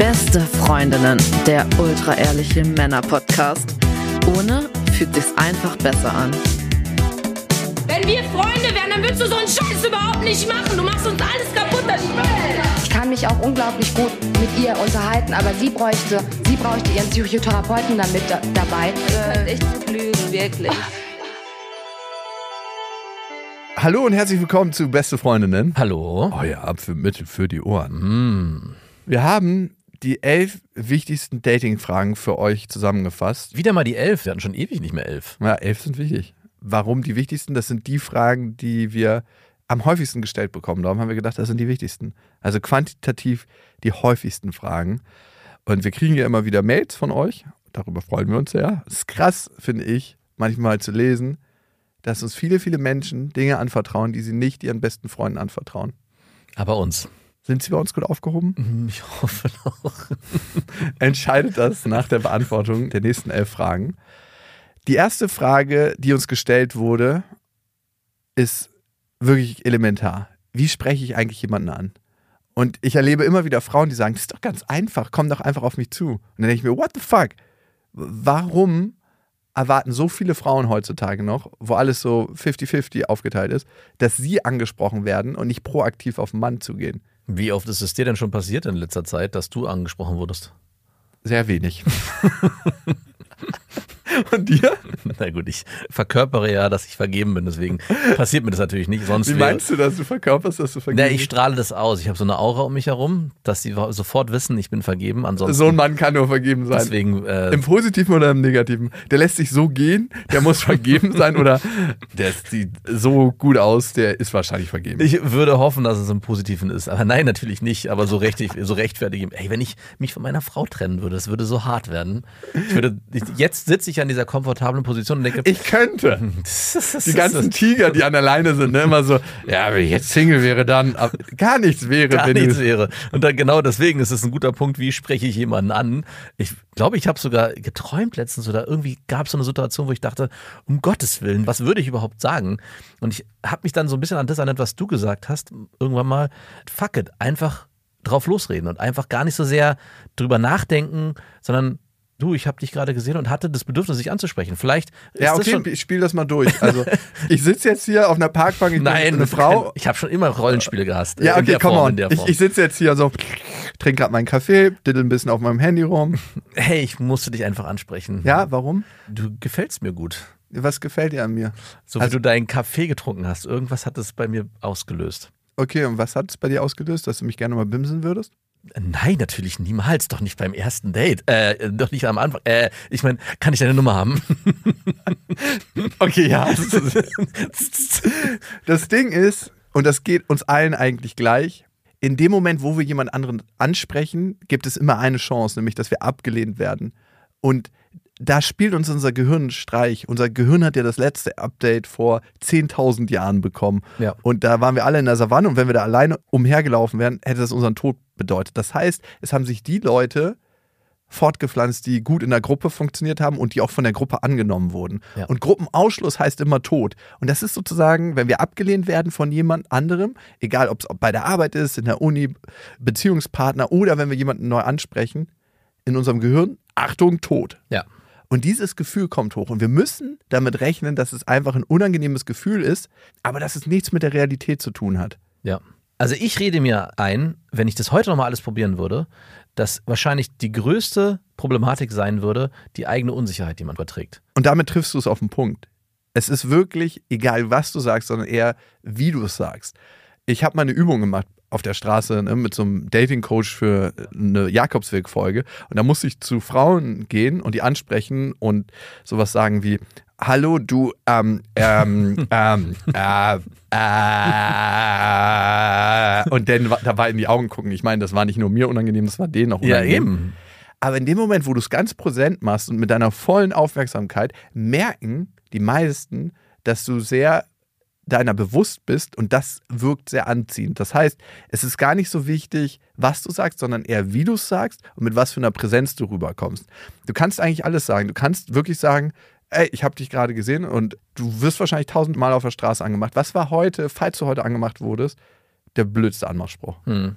Beste Freundinnen, der ultra-ehrliche Männer-Podcast. Ohne fühlt sich's einfach besser an. Wenn wir Freunde wären, dann würdest du so einen Scheiß überhaupt nicht machen. Du machst uns alles kaputt, das Spiel. Ich kann mich auch unglaublich gut mit ihr unterhalten, aber sie bräuchte, sie bräuchte ihren Psychotherapeuten damit da, dabei. Äh, echt gut lügen, wirklich. Hallo und herzlich willkommen zu Beste Freundinnen. Hallo. Oh ja, für, die Ohren. Hm. Wir haben die elf wichtigsten Dating-Fragen für euch zusammengefasst. Wieder mal die elf. Wir hatten schon ewig nicht mehr elf. Ja, elf sind wichtig. Warum die wichtigsten? Das sind die Fragen, die wir am häufigsten gestellt bekommen. Darum haben wir gedacht, das sind die wichtigsten. Also quantitativ die häufigsten Fragen. Und wir kriegen ja immer wieder Mails von euch. Darüber freuen wir uns sehr. Es ist krass, finde ich, manchmal zu lesen, dass uns viele, viele Menschen Dinge anvertrauen, die sie nicht ihren besten Freunden anvertrauen. Aber uns. Sind sie bei uns gut aufgehoben? Hm, Ich hoffe auch. Entscheidet das nach der Beantwortung der nächsten elf Fragen. Die erste Frage, die uns gestellt wurde, ist wirklich elementar. Wie spreche ich eigentlich jemanden an? Und ich erlebe immer wieder Frauen, die sagen, das ist doch ganz einfach, komm doch einfach auf mich zu. Und dann denke ich mir, what the fuck? Warum erwarten so viele Frauen heutzutage noch, wo alles so 50-50 aufgeteilt ist, dass sie angesprochen werden und nicht proaktiv auf den Mann zugehen? Wie oft ist es dir denn schon passiert in letzter Zeit, dass du angesprochen wurdest? Sehr wenig. und dir? Na gut, ich verkörpere ja, dass ich vergeben bin, deswegen passiert mir das natürlich nicht. Sonst Wie meinst du das? Du verkörperst, dass du Na, vergeben ich strahle das aus. Ich habe so eine Aura um mich herum, dass sie sofort wissen, ich bin vergeben. Ansonsten So ein Mann kann nur vergeben sein. deswegen äh, Im Positiven oder im Negativen? Der lässt sich so gehen, der muss vergeben sein oder der sieht so gut aus, der ist wahrscheinlich vergeben. Ich würde hoffen, dass es im Positiven ist. Aber nein, natürlich nicht. Aber so, richtig, so rechtfertig. Ey, wenn ich mich von meiner Frau trennen würde, das würde so hart werden. Ich würde, jetzt sitze ich an dieser komfortablen Position und denke, Ich könnte. die ganzen Tiger, die an der Leine sind, ne, immer so, ja, wenn ich jetzt Single wäre, dann aber gar nichts wäre, gar wenn nichts wäre. Und dann genau deswegen ist es ein guter Punkt, wie spreche ich jemanden an. Ich glaube, ich habe sogar geträumt letztens oder irgendwie gab es so eine Situation, wo ich dachte, um Gottes Willen, was würde ich überhaupt sagen? Und ich habe mich dann so ein bisschen an das erinnert, was du gesagt hast, irgendwann mal, fuck it, einfach drauf losreden und einfach gar nicht so sehr drüber nachdenken, sondern du, ich habe dich gerade gesehen und hatte das Bedürfnis, dich anzusprechen. Vielleicht ist Ja, okay, ich spiele das mal durch. Also, ich sitze jetzt hier auf einer Parkbank, ich bin Nein, eine Frau. Ich habe schon immer Rollenspiele gehasst. Ja, okay, come Form, on. Ich, ich sitze jetzt hier so, trinke gerade meinen Kaffee, diddle ein bisschen auf meinem Handy rum. hey, ich musste dich einfach ansprechen. Ja, warum? Du gefällst mir gut. Was gefällt dir an mir? So Also- wie du deinen Kaffee getrunken hast. Irgendwas hat es bei mir ausgelöst. Okay, und was hat es bei dir ausgelöst, dass du mich gerne mal bimsen würdest? Nein, natürlich niemals. Doch nicht beim ersten Date. Äh, doch nicht am Anfang. Äh, ich meine, kann ich deine Nummer haben? Okay, ja. Das Ding ist, und das geht uns allen eigentlich gleich, in dem Moment, wo wir jemand anderen ansprechen, gibt es immer eine Chance, nämlich dass wir abgelehnt werden. Und da spielt uns unser Gehirn einen Streich. Unser Gehirn hat ja das letzte Update vor 10.000 Jahren bekommen. Ja. Und da waren wir alle in der Savanne und wenn wir da alleine umhergelaufen wären, hätte das unseren Tod bedeutet. Das heißt, es haben sich die Leute fortgepflanzt, die gut in der Gruppe funktioniert haben und die auch von der Gruppe angenommen wurden. Ja. Und Gruppenausschluss heißt immer Tod. Und das ist sozusagen, wenn wir abgelehnt werden von jemand anderem, egal ob es bei der Arbeit ist, in der Uni, Beziehungspartner oder wenn wir jemanden neu ansprechen, in unserem Gehirn, Achtung, Tod. Ja. Und dieses Gefühl kommt hoch. Und wir müssen damit rechnen, dass es einfach ein unangenehmes Gefühl ist, aber dass es nichts mit der Realität zu tun hat. Ja. Also ich rede mir ein, wenn ich das heute nochmal alles probieren würde, dass wahrscheinlich die größte Problematik sein würde, die eigene Unsicherheit, die man überträgt. Und damit triffst du es auf den Punkt. Es ist wirklich egal, was du sagst, sondern eher, wie du es sagst. Ich habe mal eine Übung gemacht auf der Straße ne, mit so einem Dating-Coach für eine Jakobsweg-Folge. Und da musste ich zu Frauen gehen und die ansprechen und sowas sagen wie: Hallo, du, ähm, ähm, ähm, äh, äh, und dann wa- dabei in die Augen gucken. Ich meine, das war nicht nur mir unangenehm, das war denen auch unangenehm. Aber in dem Moment, wo du es ganz präsent machst und mit deiner vollen Aufmerksamkeit, merken die meisten, dass du sehr deiner bewusst bist und das wirkt sehr anziehend. Das heißt, es ist gar nicht so wichtig, was du sagst, sondern eher, wie du es sagst und mit was für einer Präsenz du rüberkommst. Du kannst eigentlich alles sagen. Du kannst wirklich sagen, ey, ich habe dich gerade gesehen und du wirst wahrscheinlich tausendmal auf der Straße angemacht. Was war heute, falls du heute angemacht wurdest, der blödste Anmachspruch? Hm.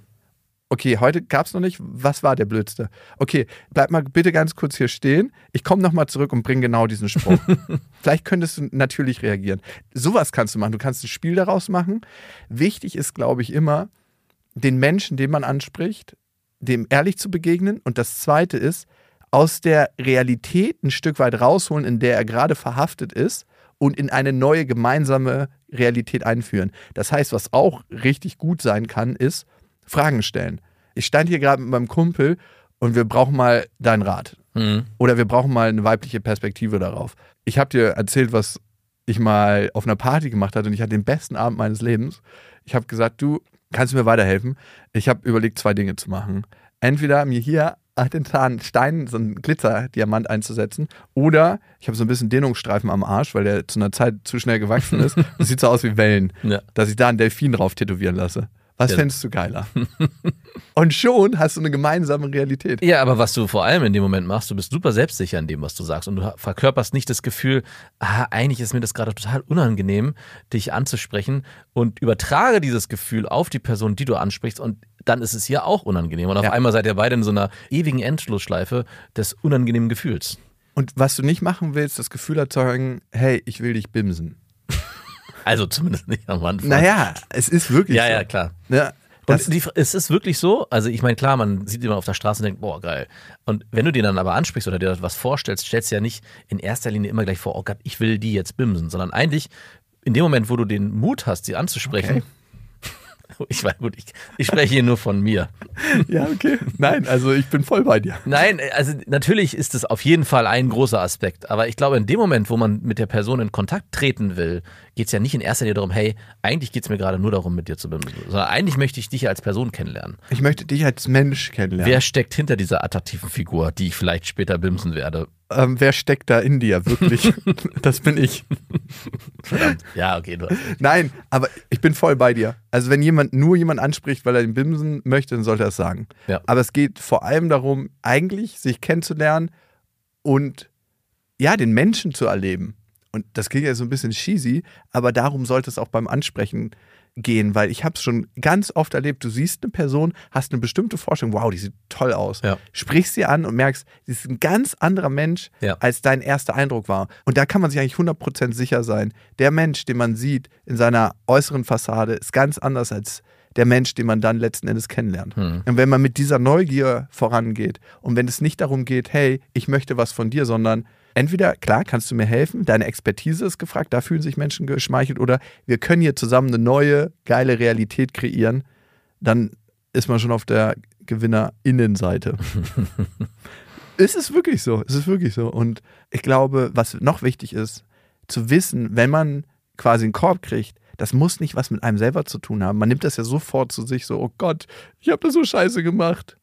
Okay, heute gab es noch nicht. Was war der blödste? Okay, bleib mal bitte ganz kurz hier stehen. Ich komme nochmal zurück und bringe genau diesen Sprung. Vielleicht könntest du natürlich reagieren. Sowas kannst du machen. Du kannst ein Spiel daraus machen. Wichtig ist, glaube ich, immer, den Menschen, den man anspricht, dem ehrlich zu begegnen. Und das Zweite ist, aus der Realität ein Stück weit rausholen, in der er gerade verhaftet ist und in eine neue gemeinsame Realität einführen. Das heißt, was auch richtig gut sein kann, ist Fragen stellen. Ich stand hier gerade mit meinem Kumpel und wir brauchen mal deinen Rat. Mhm. Oder wir brauchen mal eine weibliche Perspektive darauf. Ich habe dir erzählt, was ich mal auf einer Party gemacht hatte und ich hatte den besten Abend meines Lebens. Ich habe gesagt, du kannst du mir weiterhelfen. Ich habe überlegt, zwei Dinge zu machen. Entweder mir hier den Stein, so einen Glitzerdiamant einzusetzen. Oder ich habe so ein bisschen Dehnungsstreifen am Arsch, weil der zu einer Zeit zu schnell gewachsen ist. Das sieht so aus wie Wellen. Ja. Dass ich da einen Delfin drauf tätowieren lasse. Was ja. fändest du geiler? Und schon hast du eine gemeinsame Realität. Ja, aber was du vor allem in dem Moment machst, du bist super selbstsicher in dem, was du sagst. Und du verkörperst nicht das Gefühl, ah, eigentlich ist mir das gerade total unangenehm, dich anzusprechen. Und übertrage dieses Gefühl auf die Person, die du ansprichst. Und dann ist es ihr auch unangenehm. Und auf ja. einmal seid ihr beide in so einer ewigen Endschlussschleife des unangenehmen Gefühls. Und was du nicht machen willst, das Gefühl erzeugen, hey, ich will dich bimsen. Also zumindest nicht am Anfang. Naja, es ist wirklich ja, so. Ja, ja, klar. Ja, und die, es ist wirklich so, also ich meine, klar, man sieht jemanden auf der Straße und denkt, boah, geil. Und wenn du den dann aber ansprichst oder dir was vorstellst, stellst du ja nicht in erster Linie immer gleich vor, oh Gott, ich will die jetzt bimsen, sondern eigentlich in dem Moment, wo du den Mut hast, sie anzusprechen, okay. Ich weiß gut, ich, ich spreche hier nur von mir. Ja, okay. Nein, also ich bin voll bei dir. Nein, also natürlich ist es auf jeden Fall ein großer Aspekt. Aber ich glaube, in dem Moment, wo man mit der Person in Kontakt treten will, geht es ja nicht in erster Linie darum, hey, eigentlich geht es mir gerade nur darum, mit dir zu bimsen. Sondern eigentlich möchte ich dich als Person kennenlernen. Ich möchte dich als Mensch kennenlernen. Wer steckt hinter dieser attraktiven Figur, die ich vielleicht später bimsen werde? Ähm, wer steckt da in dir wirklich? das bin ich. Verdammt. Ja, okay. Du Nein, aber ich bin voll bei dir. Also wenn jemand nur jemand anspricht, weil er den bimsen möchte, dann sollte er es sagen. Ja. Aber es geht vor allem darum, eigentlich sich kennenzulernen und ja, den Menschen zu erleben. Und das klingt ja so ein bisschen cheesy, aber darum sollte es auch beim Ansprechen gehen, weil ich habe es schon ganz oft erlebt, du siehst eine Person, hast eine bestimmte Vorstellung, wow, die sieht toll aus. Ja. Sprichst sie an und merkst, sie ist ein ganz anderer Mensch, ja. als dein erster Eindruck war. Und da kann man sich eigentlich 100% sicher sein, der Mensch, den man sieht in seiner äußeren Fassade, ist ganz anders als der Mensch, den man dann letzten Endes kennenlernt. Hm. Und wenn man mit dieser Neugier vorangeht und wenn es nicht darum geht, hey, ich möchte was von dir, sondern entweder, klar, kannst du mir helfen, deine Expertise ist gefragt, da fühlen sich Menschen geschmeichelt, oder wir können hier zusammen eine neue, geile Realität kreieren, dann ist man schon auf der Gewinnerinnenseite. es ist wirklich so, es ist wirklich so. Und ich glaube, was noch wichtig ist, zu wissen, wenn man quasi einen Korb kriegt, das muss nicht was mit einem selber zu tun haben. Man nimmt das ja sofort zu sich so, oh Gott, ich habe das so scheiße gemacht.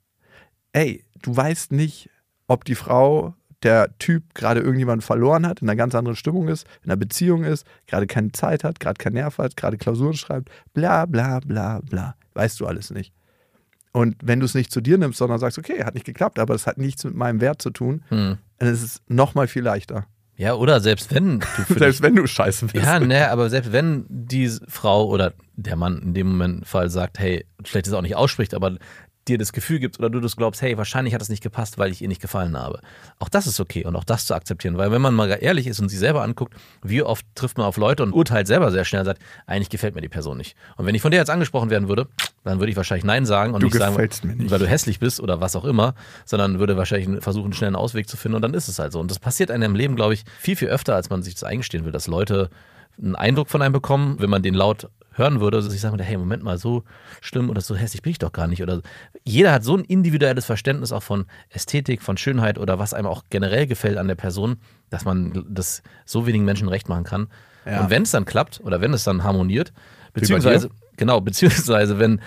Ey, du weißt nicht, ob die Frau der Typ gerade irgendjemanden verloren hat, in einer ganz anderen Stimmung ist, in einer Beziehung ist, gerade keine Zeit hat, gerade keinen Nerv hat, gerade Klausuren schreibt, bla bla bla bla. Weißt du alles nicht. Und wenn du es nicht zu dir nimmst, sondern sagst, okay, hat nicht geklappt, aber es hat nichts mit meinem Wert zu tun, hm. dann ist es nochmal viel leichter. Ja, oder selbst wenn du Selbst wenn du scheiße bist. Ja, ne, aber selbst wenn die Frau oder der Mann in dem Moment Fall sagt, hey, vielleicht es auch nicht ausspricht, aber dir das Gefühl gibt oder du das glaubst, hey, wahrscheinlich hat es nicht gepasst, weil ich ihr nicht gefallen habe. Auch das ist okay und auch das zu akzeptieren, weil wenn man mal ehrlich ist und sich selber anguckt, wie oft trifft man auf Leute und urteilt selber sehr schnell und sagt, eigentlich gefällt mir die Person nicht. Und wenn ich von dir jetzt angesprochen werden würde, dann würde ich wahrscheinlich Nein sagen und du nicht sagen, nicht. weil du hässlich bist oder was auch immer, sondern würde wahrscheinlich versuchen, einen schnellen Ausweg zu finden und dann ist es halt so. Und das passiert einem im Leben, glaube ich, viel, viel öfter, als man sich das eingestehen will, dass Leute einen Eindruck von einem bekommen, wenn man den laut hören würde, dass ich sagen würde, hey, Moment mal, so schlimm oder so hässlich bin ich doch gar nicht. Oder jeder hat so ein individuelles Verständnis auch von Ästhetik, von Schönheit oder was einem auch generell gefällt an der Person, dass man das so wenigen Menschen recht machen kann. Ja. Und wenn es dann klappt oder wenn es dann harmoniert, beziehungsweise, genau, beziehungsweise wenn,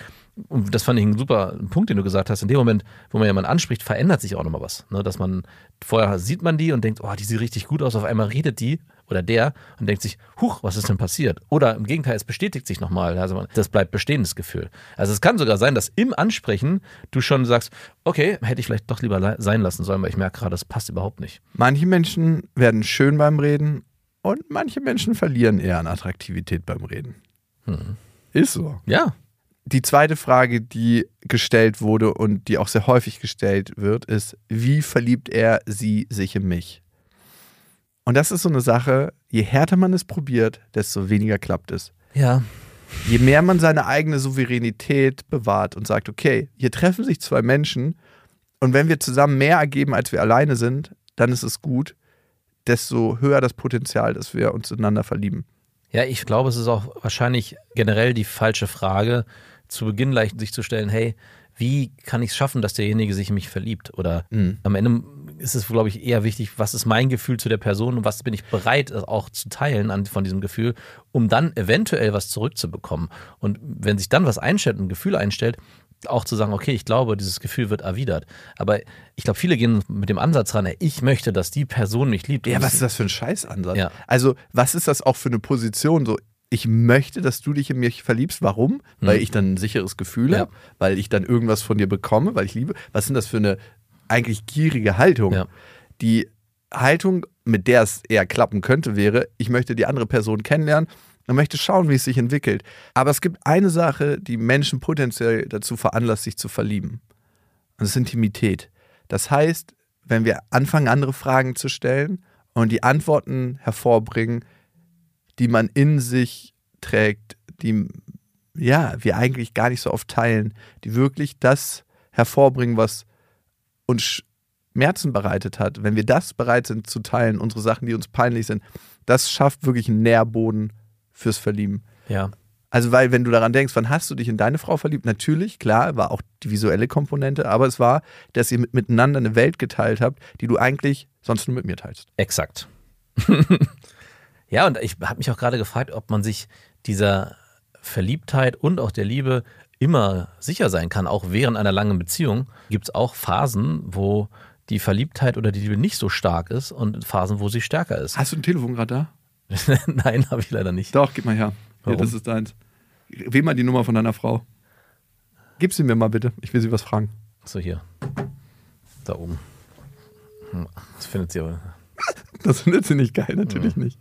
und das fand ich ein super Punkt, den du gesagt hast, in dem Moment, wo man jemanden anspricht, verändert sich auch nochmal was. Ne? Dass man, vorher sieht man die und denkt, oh, die sieht richtig gut aus, auf einmal redet die oder der und denkt sich, huch, was ist denn passiert? Oder im Gegenteil, es bestätigt sich nochmal. Also das bleibt bestehendes Gefühl. Also es kann sogar sein, dass im Ansprechen du schon sagst, okay, hätte ich vielleicht doch lieber sein lassen sollen, weil ich merke gerade, das passt überhaupt nicht. Manche Menschen werden schön beim Reden und manche Menschen verlieren eher an Attraktivität beim Reden. Hm. Ist so. Ja. die zweite Frage, die gestellt wurde und die auch sehr häufig gestellt wird, ist, wie verliebt er sie sich in mich? Und das ist so eine Sache, je härter man es probiert, desto weniger klappt es. Ja. Je mehr man seine eigene Souveränität bewahrt und sagt, okay, hier treffen sich zwei Menschen und wenn wir zusammen mehr ergeben, als wir alleine sind, dann ist es gut, desto höher das Potenzial, dass wir uns ineinander verlieben. Ja, ich glaube, es ist auch wahrscheinlich generell die falsche Frage, zu Beginn leicht sich zu stellen, hey, wie kann ich es schaffen, dass derjenige sich in mich verliebt? Oder mhm. am Ende ist es, glaube ich, eher wichtig, was ist mein Gefühl zu der Person und was bin ich bereit auch zu teilen an, von diesem Gefühl, um dann eventuell was zurückzubekommen. Und wenn sich dann was einstellt, ein Gefühl einstellt, auch zu sagen, okay, ich glaube, dieses Gefühl wird erwidert. Aber ich glaube, viele gehen mit dem Ansatz ran, ich möchte, dass die Person mich liebt. Ja, was ist das für ein Scheißansatz? Ja. Also, was ist das auch für eine Position? So, ich möchte, dass du dich in mich verliebst. Warum? Mhm. Weil ich dann ein sicheres Gefühl ja. habe, weil ich dann irgendwas von dir bekomme, weil ich liebe. Was sind das für eine eigentlich gierige Haltung? Ja. Die Haltung, mit der es eher klappen könnte, wäre, ich möchte die andere Person kennenlernen und möchte schauen, wie es sich entwickelt. Aber es gibt eine Sache, die Menschen potenziell dazu veranlasst, sich zu verlieben. Und das ist Intimität. Das heißt, wenn wir anfangen, andere Fragen zu stellen und die Antworten hervorbringen, die man in sich trägt, die ja, wir eigentlich gar nicht so oft teilen, die wirklich das hervorbringen, was uns Schmerzen bereitet hat. Wenn wir das bereit sind zu teilen, unsere Sachen, die uns peinlich sind, das schafft wirklich einen Nährboden fürs Verlieben. Ja. Also, weil, wenn du daran denkst, wann hast du dich in deine Frau verliebt? Natürlich, klar, war auch die visuelle Komponente, aber es war, dass ihr miteinander eine Welt geteilt habt, die du eigentlich sonst nur mit mir teilst. Exakt. Ja, und ich habe mich auch gerade gefragt, ob man sich dieser Verliebtheit und auch der Liebe immer sicher sein kann, auch während einer langen Beziehung. Gibt es auch Phasen, wo die Verliebtheit oder die Liebe nicht so stark ist und Phasen, wo sie stärker ist. Hast du ein Telefon gerade da? Nein, habe ich leider nicht. Doch, gib mal her. Hier, das ist deins. Wähl mal die Nummer von deiner Frau. Gib sie mir mal bitte. Ich will sie was fragen. So, hier. Da oben. Hm, das findet sie aber. Das findet sie nicht geil, natürlich ja. nicht.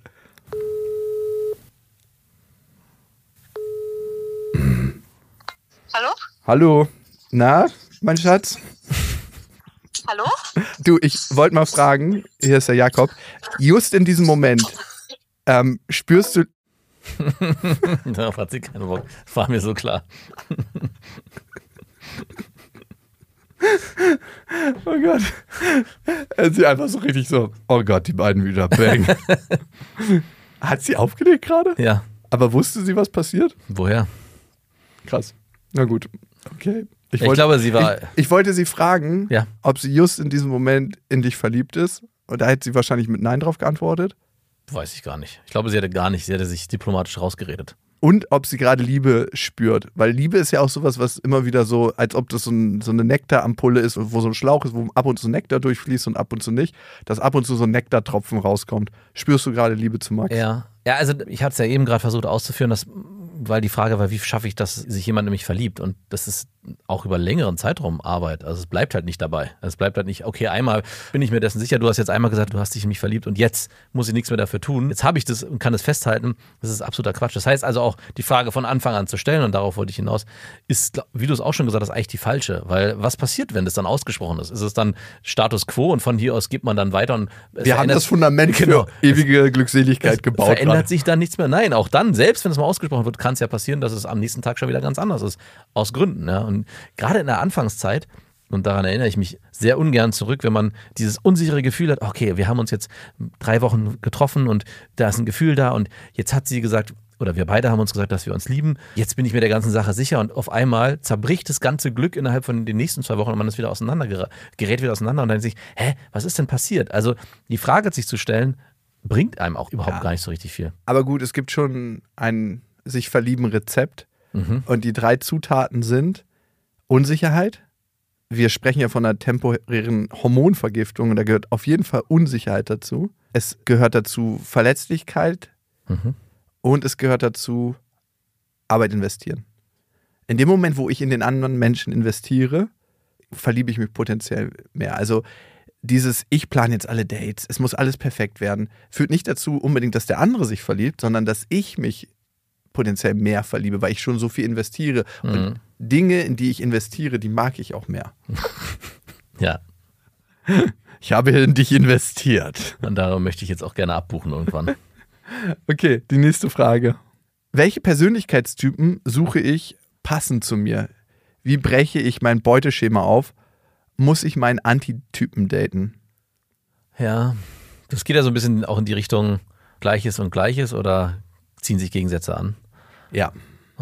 Hallo? Na, mein Schatz? Hallo? Du, ich wollte mal fragen, hier ist der Jakob, just in diesem Moment, ähm, spürst du... Darauf hat sie keinen Bock, war mir so klar. oh Gott. Er ist einfach so richtig so, oh Gott, die beiden wieder, bang. hat sie aufgelegt gerade? Ja. Aber wusste sie, was passiert? Woher? Krass. Na gut, okay. Ich, ich wollte, glaube, sie war. Ich, ich, wollte sie fragen, ja. ob sie just in diesem Moment in dich verliebt ist. Und da hätte sie wahrscheinlich mit Nein drauf geantwortet. Weiß ich gar nicht. Ich glaube, sie hatte gar nicht. Sie hatte sich diplomatisch rausgeredet. Und ob sie gerade Liebe spürt. Weil Liebe ist ja auch sowas, was immer wieder so, als ob das so, ein, so eine Nektarampulle ist, wo so ein Schlauch ist, wo ab und zu Nektar durchfließt und ab und zu nicht, dass ab und zu so ein Nektartropfen rauskommt. Spürst du gerade Liebe zu Max? Ja. Ja, also ich hatte es ja eben gerade versucht auszuführen, dass weil die Frage war, wie schaffe ich, dass sich jemand in mich verliebt? Und das ist auch über längeren Zeitraum Arbeit. Also es bleibt halt nicht dabei. Es bleibt halt nicht, okay, einmal bin ich mir dessen sicher, du hast jetzt einmal gesagt, du hast dich in mich verliebt und jetzt muss ich nichts mehr dafür tun. Jetzt habe ich das und kann es festhalten. Das ist absoluter Quatsch. Das heißt also auch, die Frage von Anfang an zu stellen, und darauf wollte ich hinaus, ist, wie du es auch schon gesagt hast, eigentlich die falsche. Weil was passiert, wenn das dann ausgesprochen ist? Ist es dann Status quo und von hier aus geht man dann weiter und Wir haben das Fundament genau, für ewige Glückseligkeit gebaut. Verändert grad. sich dann nichts mehr. Nein, auch dann, selbst wenn es mal ausgesprochen wird, kann es ja passieren, dass es am nächsten Tag schon wieder ganz anders ist. Aus Gründen. Ja. Und gerade in der Anfangszeit, und daran erinnere ich mich sehr ungern zurück, wenn man dieses unsichere Gefühl hat, okay, wir haben uns jetzt drei Wochen getroffen und da ist ein Gefühl da und jetzt hat sie gesagt, oder wir beide haben uns gesagt, dass wir uns lieben. Jetzt bin ich mir der ganzen Sache sicher und auf einmal zerbricht das ganze Glück innerhalb von den nächsten zwei Wochen und man ist wieder auseinander, gerät wieder auseinander und dann sich, hä, was ist denn passiert? Also die Frage sich zu stellen, bringt einem auch überhaupt ja. gar nicht so richtig viel. Aber gut, es gibt schon ein sich verlieben Rezept mhm. und die drei Zutaten sind Unsicherheit. Wir sprechen ja von einer temporären Hormonvergiftung und da gehört auf jeden Fall Unsicherheit dazu. Es gehört dazu Verletzlichkeit mhm. und es gehört dazu Arbeit investieren. In dem Moment, wo ich in den anderen Menschen investiere, verliebe ich mich potenziell mehr. Also dieses Ich plane jetzt alle Dates, es muss alles perfekt werden, führt nicht dazu unbedingt, dass der andere sich verliebt, sondern dass ich mich potenziell mehr verliebe, weil ich schon so viel investiere. Mhm. Und Dinge, in die ich investiere, die mag ich auch mehr. ja. Ich habe in dich investiert. Und darum möchte ich jetzt auch gerne abbuchen irgendwann. okay, die nächste Frage. Welche Persönlichkeitstypen suche ich passend zu mir? Wie breche ich mein Beuteschema auf? Muss ich meinen Antitypen daten? Ja, das geht ja so ein bisschen auch in die Richtung Gleiches und Gleiches oder ziehen sich Gegensätze an? Ja.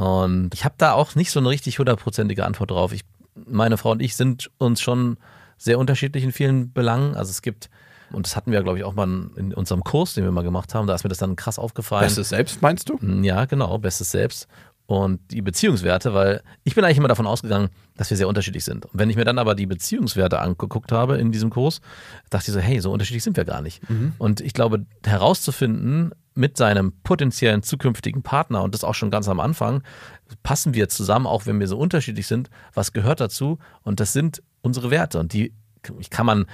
Und ich habe da auch nicht so eine richtig hundertprozentige Antwort drauf. Ich, meine Frau und ich sind uns schon sehr unterschiedlich in vielen Belangen. Also es gibt, und das hatten wir, glaube ich, auch mal in unserem Kurs, den wir mal gemacht haben, da ist mir das dann krass aufgefallen. Bestes Selbst meinst du? Ja, genau, Bestes Selbst. Und die Beziehungswerte, weil ich bin eigentlich immer davon ausgegangen, dass wir sehr unterschiedlich sind. Und wenn ich mir dann aber die Beziehungswerte angeguckt habe in diesem Kurs, dachte ich so, hey, so unterschiedlich sind wir gar nicht. Mhm. Und ich glaube, herauszufinden, mit seinem potenziellen zukünftigen Partner und das auch schon ganz am Anfang, passen wir zusammen, auch wenn wir so unterschiedlich sind, was gehört dazu? Und das sind unsere Werte und die kann man,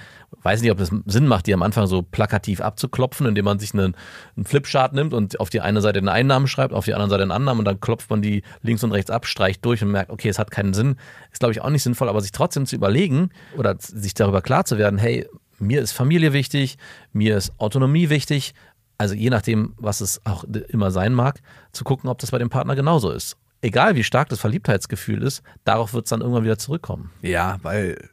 weiß nicht, ob es Sinn macht, die am Anfang so plakativ abzuklopfen, indem man sich einen, einen Flipchart nimmt und auf die eine Seite den Einnahmen schreibt, auf die andere Seite den Annahmen und dann klopft man die links und rechts ab, streicht durch und merkt, okay, es hat keinen Sinn. Ist, glaube ich, auch nicht sinnvoll, aber sich trotzdem zu überlegen oder sich darüber klar zu werden, hey, mir ist Familie wichtig, mir ist Autonomie wichtig, also je nachdem, was es auch immer sein mag, zu gucken, ob das bei dem Partner genauso ist. Egal wie stark das Verliebtheitsgefühl ist, darauf wird es dann irgendwann wieder zurückkommen. Ja, weil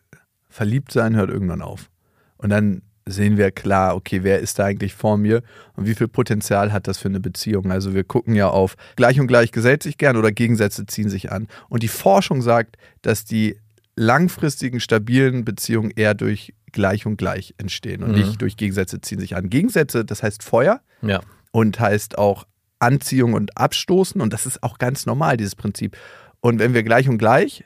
verliebt sein hört irgendwann auf. Und dann sehen wir klar, okay, wer ist da eigentlich vor mir und wie viel Potenzial hat das für eine Beziehung? Also wir gucken ja auf gleich und gleich gesellt sich gern oder Gegensätze ziehen sich an. Und die Forschung sagt, dass die langfristigen, stabilen Beziehungen eher durch gleich und gleich entstehen und mhm. nicht durch Gegensätze ziehen sich an. Gegensätze, das heißt Feuer ja. und heißt auch Anziehung und Abstoßen und das ist auch ganz normal, dieses Prinzip. Und wenn wir gleich und gleich,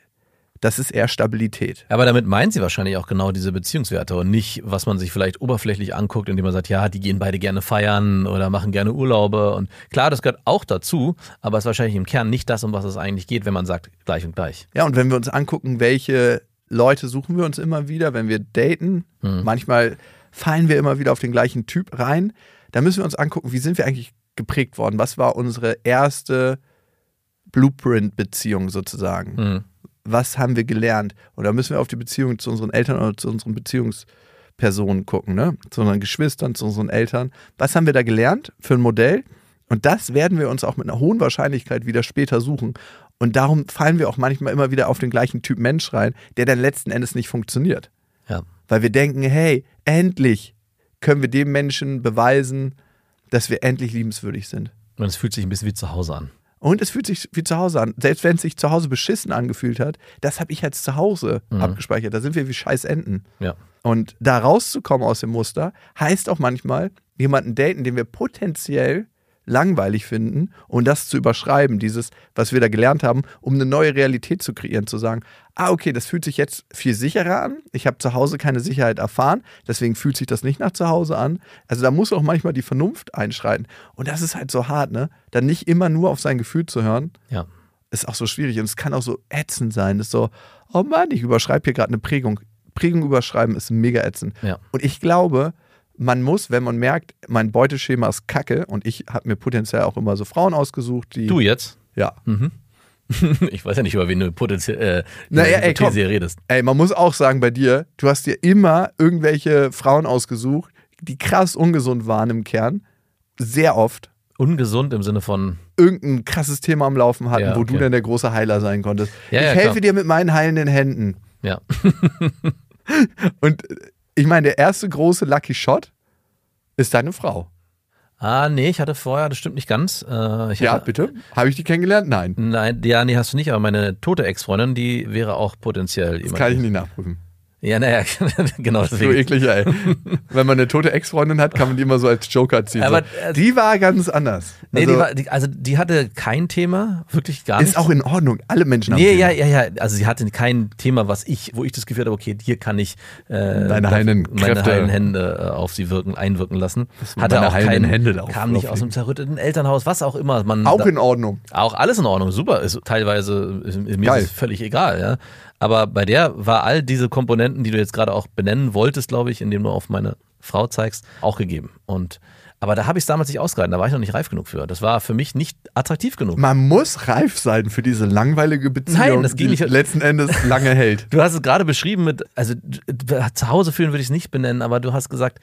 das ist eher Stabilität. Aber damit meint sie wahrscheinlich auch genau diese Beziehungswerte und nicht, was man sich vielleicht oberflächlich anguckt, indem man sagt, ja, die gehen beide gerne feiern oder machen gerne Urlaube. Und klar, das gehört auch dazu, aber es ist wahrscheinlich im Kern nicht das, um was es eigentlich geht, wenn man sagt, gleich und gleich. Ja, und wenn wir uns angucken, welche Leute suchen wir uns immer wieder, wenn wir daten, mhm. manchmal fallen wir immer wieder auf den gleichen Typ rein, da müssen wir uns angucken, wie sind wir eigentlich geprägt worden? Was war unsere erste Blueprint-Beziehung sozusagen? Mhm was haben wir gelernt? Und da müssen wir auf die Beziehung zu unseren Eltern oder zu unseren Beziehungspersonen gucken, ne? zu unseren Geschwistern, zu unseren Eltern. Was haben wir da gelernt für ein Modell? Und das werden wir uns auch mit einer hohen Wahrscheinlichkeit wieder später suchen. Und darum fallen wir auch manchmal immer wieder auf den gleichen Typ Mensch rein, der dann letzten Endes nicht funktioniert. Ja. Weil wir denken, hey, endlich können wir dem Menschen beweisen, dass wir endlich liebenswürdig sind. Und es fühlt sich ein bisschen wie zu Hause an. Und es fühlt sich wie zu Hause an. Selbst wenn es sich zu Hause beschissen angefühlt hat, das habe ich als zu Hause mhm. abgespeichert. Da sind wir wie scheiß Enten. Ja. Und da rauszukommen aus dem Muster, heißt auch manchmal, jemanden daten, den wir potenziell langweilig finden und das zu überschreiben, dieses, was wir da gelernt haben, um eine neue Realität zu kreieren, zu sagen, ah, okay, das fühlt sich jetzt viel sicherer an. Ich habe zu Hause keine Sicherheit erfahren, deswegen fühlt sich das nicht nach zu Hause an. Also da muss auch manchmal die Vernunft einschreiten. Und das ist halt so hart, ne? Dann nicht immer nur auf sein Gefühl zu hören. Ja. Ist auch so schwierig und es kann auch so ätzend sein. Das ist so, oh Mann, ich überschreibe hier gerade eine Prägung. Prägung überschreiben ist mega ätzend. Ja. Und ich glaube, man muss, wenn man merkt, mein Beuteschema ist kacke und ich habe mir potenziell auch immer so Frauen ausgesucht, die. Du jetzt? Ja. Mhm. Ich weiß ja nicht, über wen du potenziell äh, naja, ey, komm, redest. Ey, man muss auch sagen, bei dir, du hast dir immer irgendwelche Frauen ausgesucht, die krass ungesund waren im Kern. Sehr oft. Ungesund im Sinne von. Irgendein krasses Thema am Laufen hatten, ja, okay. wo du dann der große Heiler sein konntest. Ja, ich ja, helfe klar. dir mit meinen heilenden Händen. Ja. Und ich meine, der erste große Lucky Shot ist deine Frau. Ah, nee, ich hatte vorher, das stimmt nicht ganz. Äh, ja, hatte, bitte? Habe ich die kennengelernt? Nein. Nein, ja, nee, hast du nicht, aber meine tote Ex-Freundin, die wäre auch potenziell. Das kann ich nicht nachprüfen. Ja, naja, genau deswegen. So eklig, ey. Wenn man eine tote Ex-Freundin hat, kann man die immer so als Joker ziehen. Aber, so. Die war ganz anders. Nee, also, die war, die, also die hatte kein Thema, wirklich gar nicht. Ist auch in Ordnung. Alle Menschen haben Nee, Thema. ja, ja, ja. Also sie hatte kein Thema, was ich, wo ich das Gefühl habe, okay, hier kann ich äh, Deine heilen meine heilen Hände äh, auf sie wirken, einwirken lassen. Hatte auch keine Hände da kam nicht aus einem zerrütteten Elternhaus, was auch immer. Man auch da, in Ordnung. Auch alles in Ordnung, super. Ist teilweise ist, mir Geil. ist es völlig egal, ja. Aber bei der war all diese Komponenten, die du jetzt gerade auch benennen wolltest, glaube ich, indem du auf meine Frau zeigst, auch gegeben. Und Aber da habe ich es damals nicht ausgehalten, da war ich noch nicht reif genug für. Das war für mich nicht attraktiv genug. Man muss reif sein für diese langweilige Beziehung, Nein, das ging die nicht. letzten Endes lange hält. Du hast es gerade beschrieben mit, also zu Hause fühlen würde ich es nicht benennen, aber du hast gesagt,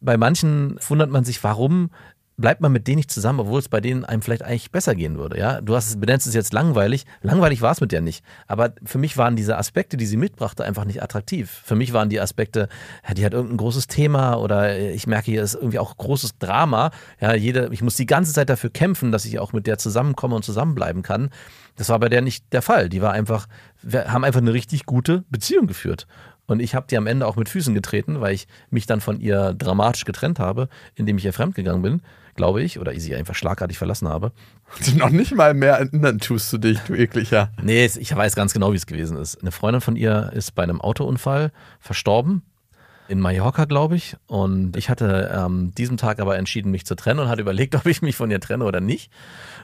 bei manchen wundert man sich, warum bleibt man mit denen nicht zusammen, obwohl es bei denen einem vielleicht eigentlich besser gehen würde. Ja, du hast es, benennst es jetzt langweilig. Langweilig war es mit der nicht. Aber für mich waren diese Aspekte, die sie mitbrachte, einfach nicht attraktiv. Für mich waren die Aspekte, ja, die hat irgendein großes Thema oder ich merke, hier ist irgendwie auch großes Drama. Ja, jede, ich muss die ganze Zeit dafür kämpfen, dass ich auch mit der zusammenkomme und zusammenbleiben kann. Das war bei der nicht der Fall. Die war einfach, wir haben einfach eine richtig gute Beziehung geführt. Und ich habe die am Ende auch mit Füßen getreten, weil ich mich dann von ihr dramatisch getrennt habe, indem ich ihr fremdgegangen bin, glaube ich, oder sie einfach schlagartig verlassen habe. noch nicht mal mehr erinnern tust du dich, du ekliger. Nee, ich weiß ganz genau, wie es gewesen ist. Eine Freundin von ihr ist bei einem Autounfall verstorben. In Mallorca, glaube ich. Und ich hatte ähm, diesem Tag aber entschieden, mich zu trennen und hatte überlegt, ob ich mich von ihr trenne oder nicht.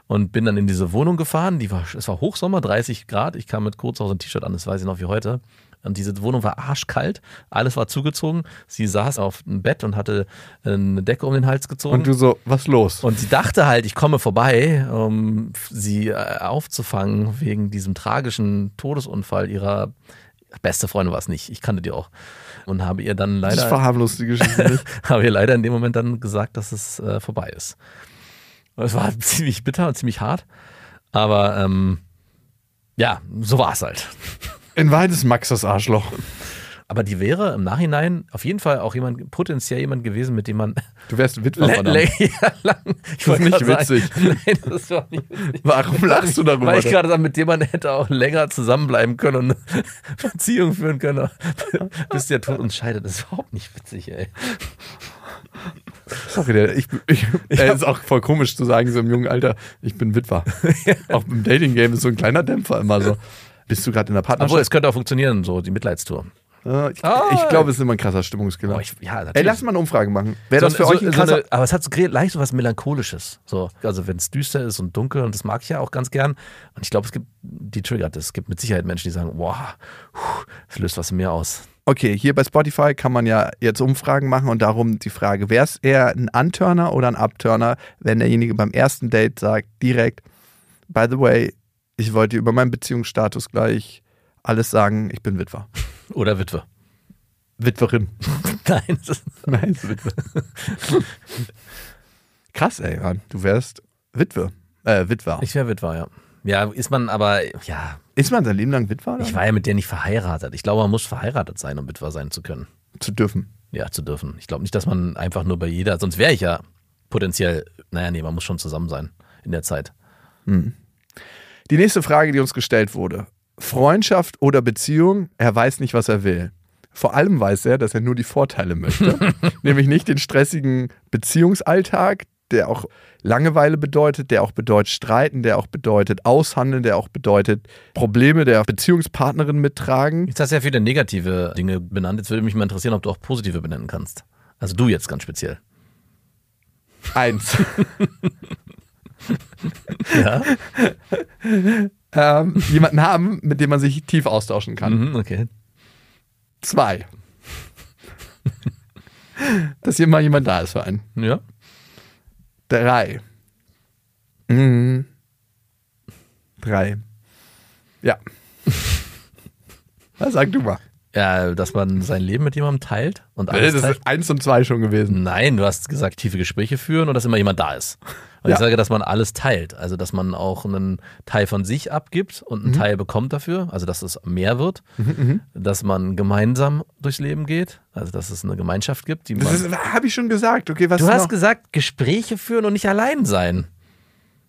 Und bin dann in diese Wohnung gefahren. Die war, es war Hochsommer, 30 Grad. Ich kam mit Kurzhaus und T-Shirt an, das weiß ich noch wie heute. Und diese Wohnung war arschkalt. Alles war zugezogen. Sie saß auf dem Bett und hatte eine Decke um den Hals gezogen. Und du so, was los? Und sie dachte halt, ich komme vorbei, um sie äh, aufzufangen wegen diesem tragischen Todesunfall ihrer beste Freundin war es nicht. Ich kannte die auch. Und habe ihr dann leider, verharmlos die Geschichte habe ihr leider in dem Moment dann gesagt, dass es äh, vorbei ist. Und es war ziemlich bitter und ziemlich hart. Aber ähm, ja, so war es halt. In Wahrheit ist Max das Arschloch. Aber die wäre im Nachhinein auf jeden Fall auch jemand, potenziell jemand gewesen, mit dem man Du wärst Witwer, verdammt. Ich Das ist nicht witzig. Sagen, nein, das war nicht witzig. Warum lachst du darüber? Weil ich gerade sage, mit dem man hätte auch länger zusammenbleiben können und eine Beziehung führen können, bis der Tod uns scheidet. Das ist überhaupt nicht witzig, ey. Sorry, der, ich, ich, äh, ist auch voll komisch zu sagen, so im jungen Alter, ich bin Witwer. Auch im Dating-Game ist so ein kleiner Dämpfer immer so. Bist du gerade in der Obwohl, Partnerschaft? es könnte auch funktionieren, so die Mitleidstour. Äh, ich Ah. ich glaube, es ist immer ein krasser Stimmungskiller. Oh, ich, ja, Ey, lass mal eine Umfrage machen. Wäre das für so, euch ein so krasser... eine, aber es hat so leicht so was Melancholisches. So, also wenn es düster ist und dunkel, und das mag ich ja auch ganz gern. Und ich glaube, es gibt, die triggert das. Es gibt mit Sicherheit Menschen, die sagen, wow, das löst was in mir aus. Okay, hier bei Spotify kann man ja jetzt Umfragen machen und darum die Frage, wäre es eher ein Unturner oder ein Upturner, wenn derjenige beim ersten Date sagt direkt, by the way, ich wollte über meinen Beziehungsstatus gleich alles sagen, ich bin Witwer. Oder Witwe. Witwerin. Nein, das ist, Nein, ist Witwe. Krass, ey, Ran. Du wärst Witwe. Äh, Witwer. ich wäre Witwer, ja. Ja, ist man aber, ja, Ist man sein Leben lang Witwer? Oder? ich war ja mit der nicht verheiratet. Ich glaube, man muss verheiratet sein, um Witwer sein zu können. Zu dürfen. Ja, zu dürfen. Ich glaube nicht, dass man einfach nur bei jeder, sonst wäre ich ja potenziell, naja, nee, man muss schon zusammen sein in der Zeit. Die nächste Frage, die uns gestellt wurde. Freundschaft oder Beziehung? Er weiß nicht, was er will. Vor allem weiß er, dass er nur die Vorteile möchte. Nämlich nicht den stressigen Beziehungsalltag, der auch Langeweile bedeutet, der auch bedeutet Streiten, der auch bedeutet Aushandeln, der auch bedeutet Probleme der Beziehungspartnerin mittragen. Jetzt hast du ja viele negative Dinge benannt. Jetzt würde mich mal interessieren, ob du auch positive benennen kannst. Also du jetzt ganz speziell. Eins. Ja. ähm, jemanden haben, mit dem man sich tief austauschen kann. Mhm, okay. Zwei. Dass hier mal jemand da ist für einen. Ja. Drei. Mhm. Drei. Ja. Was sag du mal? Ja, dass man sein Leben mit jemandem teilt und Das alles ist teilt. eins und zwei schon gewesen. Nein, du hast gesagt, tiefe Gespräche führen und dass immer jemand da ist. Und Ja. ich sage, dass man alles teilt. Also, dass man auch einen Teil von sich abgibt und Mhm. einen Teil bekommt dafür. Also, dass es mehr wird. Dass man gemeinsam durchs Leben geht. Also, dass es eine Gemeinschaft gibt. Die Das habe ich schon gesagt. Okay, was du hast noch? gesagt, Gespräche führen und nicht allein sein.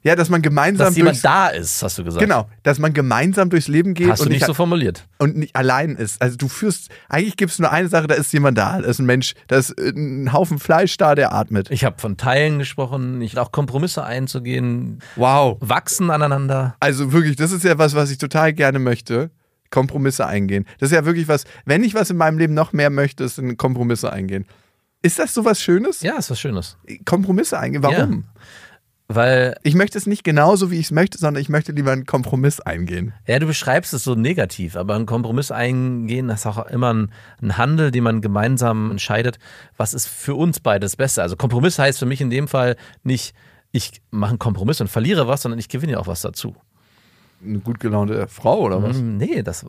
Ja, dass man gemeinsam Dass jemand durchs, da ist, hast du gesagt. Genau, dass man gemeinsam durchs Leben geht Hast du und, nicht nicht, so formuliert. und nicht allein ist. Also du führst, eigentlich gibt es nur eine Sache, da ist jemand da, da ist ein Mensch, da ist äh, ein Haufen Fleisch da, der atmet. Ich habe von Teilen gesprochen, ich auch Kompromisse einzugehen, Wow. wachsen aneinander. Also wirklich, das ist ja was, was ich total gerne möchte. Kompromisse eingehen. Das ist ja wirklich was, wenn ich was in meinem Leben noch mehr möchte, ist dann Kompromisse eingehen. Ist das so was Schönes? Ja, ist was Schönes. Kompromisse eingehen, warum? Weil. Ich möchte es nicht genauso, wie ich es möchte, sondern ich möchte lieber einen Kompromiss eingehen. Ja, du beschreibst es so negativ, aber ein Kompromiss eingehen, das ist auch immer ein, ein Handel, den man gemeinsam entscheidet, was ist für uns beides besser. Also Kompromiss heißt für mich in dem Fall nicht, ich mache einen Kompromiss und verliere was, sondern ich gewinne ja auch was dazu eine gut gelaunte Frau oder was? Mm, nee, das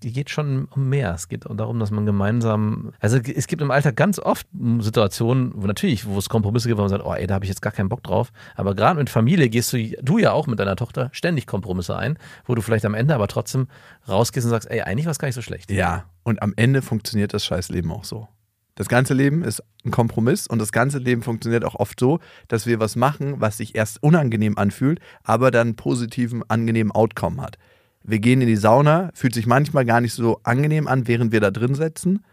geht schon um mehr. Es geht darum, dass man gemeinsam. Also es gibt im Alltag ganz oft Situationen, wo natürlich, wo es Kompromisse gibt, wo man sagt, oh ey, da habe ich jetzt gar keinen Bock drauf. Aber gerade mit Familie gehst du, du ja auch mit deiner Tochter ständig Kompromisse ein, wo du vielleicht am Ende aber trotzdem rausgehst und sagst, ey, eigentlich war es gar nicht so schlecht. Ja, und am Ende funktioniert das Scheißleben auch so. Das ganze Leben ist ein Kompromiss und das ganze Leben funktioniert auch oft so, dass wir was machen, was sich erst unangenehm anfühlt, aber dann positiven, angenehmen Outcome hat. Wir gehen in die Sauna, fühlt sich manchmal gar nicht so angenehm an, während wir da drin sitzen.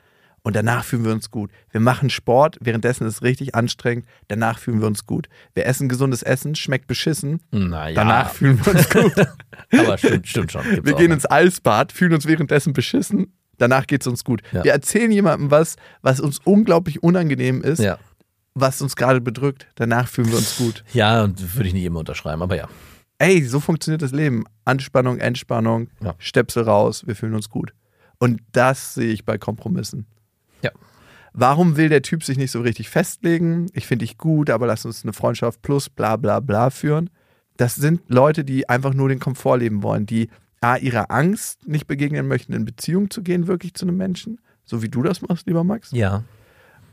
Und danach fühlen wir uns gut. Wir machen Sport, währenddessen ist es richtig anstrengend. Danach fühlen wir uns gut. Wir essen gesundes Essen, schmeckt beschissen. Naja. Danach fühlen wir uns gut. Aber stimmt, stimmt schon. Gibt's wir gehen ins Eisbad, fühlen uns währenddessen beschissen. Danach geht es uns gut. Ja. Wir erzählen jemandem was, was uns unglaublich unangenehm ist, ja. was uns gerade bedrückt. Danach fühlen wir uns gut. Ja, und würde ich nicht immer unterschreiben, aber ja. Ey, so funktioniert das Leben. Anspannung, Entspannung, ja. Stöpsel raus, wir fühlen uns gut. Und das sehe ich bei Kompromissen. Ja. Warum will der Typ sich nicht so richtig festlegen? Ich finde dich gut, aber lass uns eine Freundschaft plus bla bla bla führen. Das sind Leute, die einfach nur den Komfort leben wollen, die A, ihrer Angst nicht begegnen möchten, in Beziehung zu gehen, wirklich zu einem Menschen, so wie du das machst, lieber Max. Ja.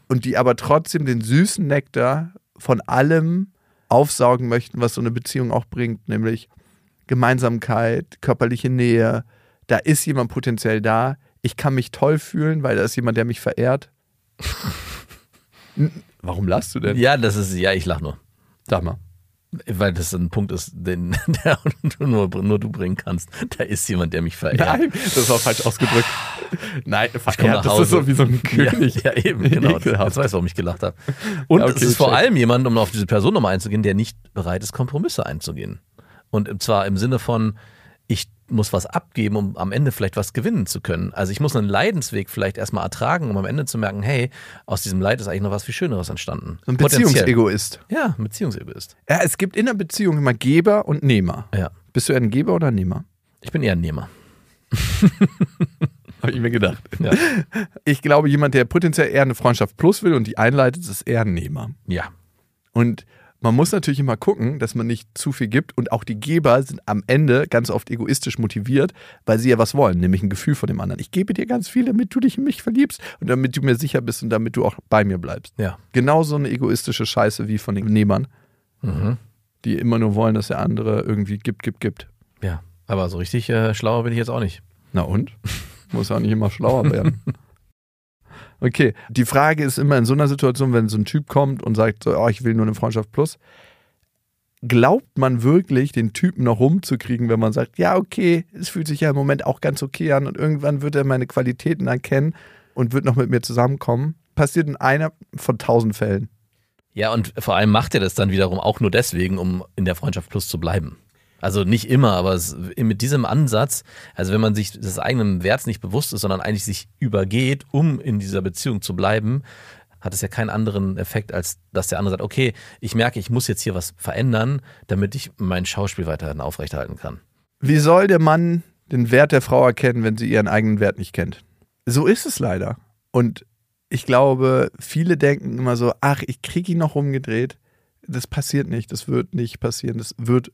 Und die aber trotzdem den süßen Nektar von allem aufsaugen möchten, was so eine Beziehung auch bringt, nämlich Gemeinsamkeit, körperliche Nähe. Da ist jemand potenziell da. Ich kann mich toll fühlen, weil da ist jemand, der mich verehrt. Warum lachst du denn? Ja, das ist, ja, ich lach nur. Sag mal. Weil das ein Punkt ist, den der nur, nur du bringen kannst. Da ist jemand, der mich verehrt. Nein, das war falsch ausgedrückt. Nein, verehrt, das ist so wie so ein König. Ja, ja eben, genau. Jetzt weißt du, warum ich gelacht habe. Und ja, okay, es ist vor allem jemand, um auf diese Person nochmal einzugehen, der nicht bereit ist, Kompromisse einzugehen. Und zwar im Sinne von, ich muss was abgeben, um am Ende vielleicht was gewinnen zu können. Also ich muss einen Leidensweg vielleicht erstmal ertragen, um am Ende zu merken, hey, aus diesem Leid ist eigentlich noch was viel Schöneres entstanden. ein Beziehungsegoist. Ja, ein Beziehungsegoist. Ja, es gibt in der Beziehung immer Geber und Nehmer. Ja. Bist du eher ein Geber oder ein Nehmer? Ich bin eher ein Nehmer. Habe ich mir gedacht. Ja. Ich glaube, jemand, der potenziell eher eine Freundschaft plus will und die einleitet, ist eher ein Nehmer. Ja. Und man muss natürlich immer gucken, dass man nicht zu viel gibt und auch die Geber sind am Ende ganz oft egoistisch motiviert, weil sie ja was wollen, nämlich ein Gefühl von dem anderen. Ich gebe dir ganz viel, damit du dich in mich verliebst und damit du mir sicher bist und damit du auch bei mir bleibst. Ja. Genauso eine egoistische Scheiße wie von den Nehmern, mhm. die immer nur wollen, dass der andere irgendwie gibt, gibt, gibt. Ja, aber so richtig äh, schlauer bin ich jetzt auch nicht. Na und? muss auch nicht immer schlauer werden. Okay, die Frage ist immer in so einer Situation, wenn so ein Typ kommt und sagt, oh, ich will nur eine Freundschaft plus, glaubt man wirklich, den Typen noch rumzukriegen, wenn man sagt, ja, okay, es fühlt sich ja im Moment auch ganz okay an und irgendwann wird er meine Qualitäten erkennen und wird noch mit mir zusammenkommen? Passiert in einer von tausend Fällen. Ja, und vor allem macht er das dann wiederum auch nur deswegen, um in der Freundschaft plus zu bleiben. Also nicht immer, aber mit diesem Ansatz, also wenn man sich des eigenen Werts nicht bewusst ist, sondern eigentlich sich übergeht, um in dieser Beziehung zu bleiben, hat es ja keinen anderen Effekt, als dass der andere sagt, okay, ich merke, ich muss jetzt hier was verändern, damit ich mein Schauspiel weiterhin aufrechterhalten kann. Wie soll der Mann den Wert der Frau erkennen, wenn sie ihren eigenen Wert nicht kennt? So ist es leider. Und ich glaube, viele denken immer so, ach, ich kriege ihn noch umgedreht. Das passiert nicht, das wird nicht passieren, das wird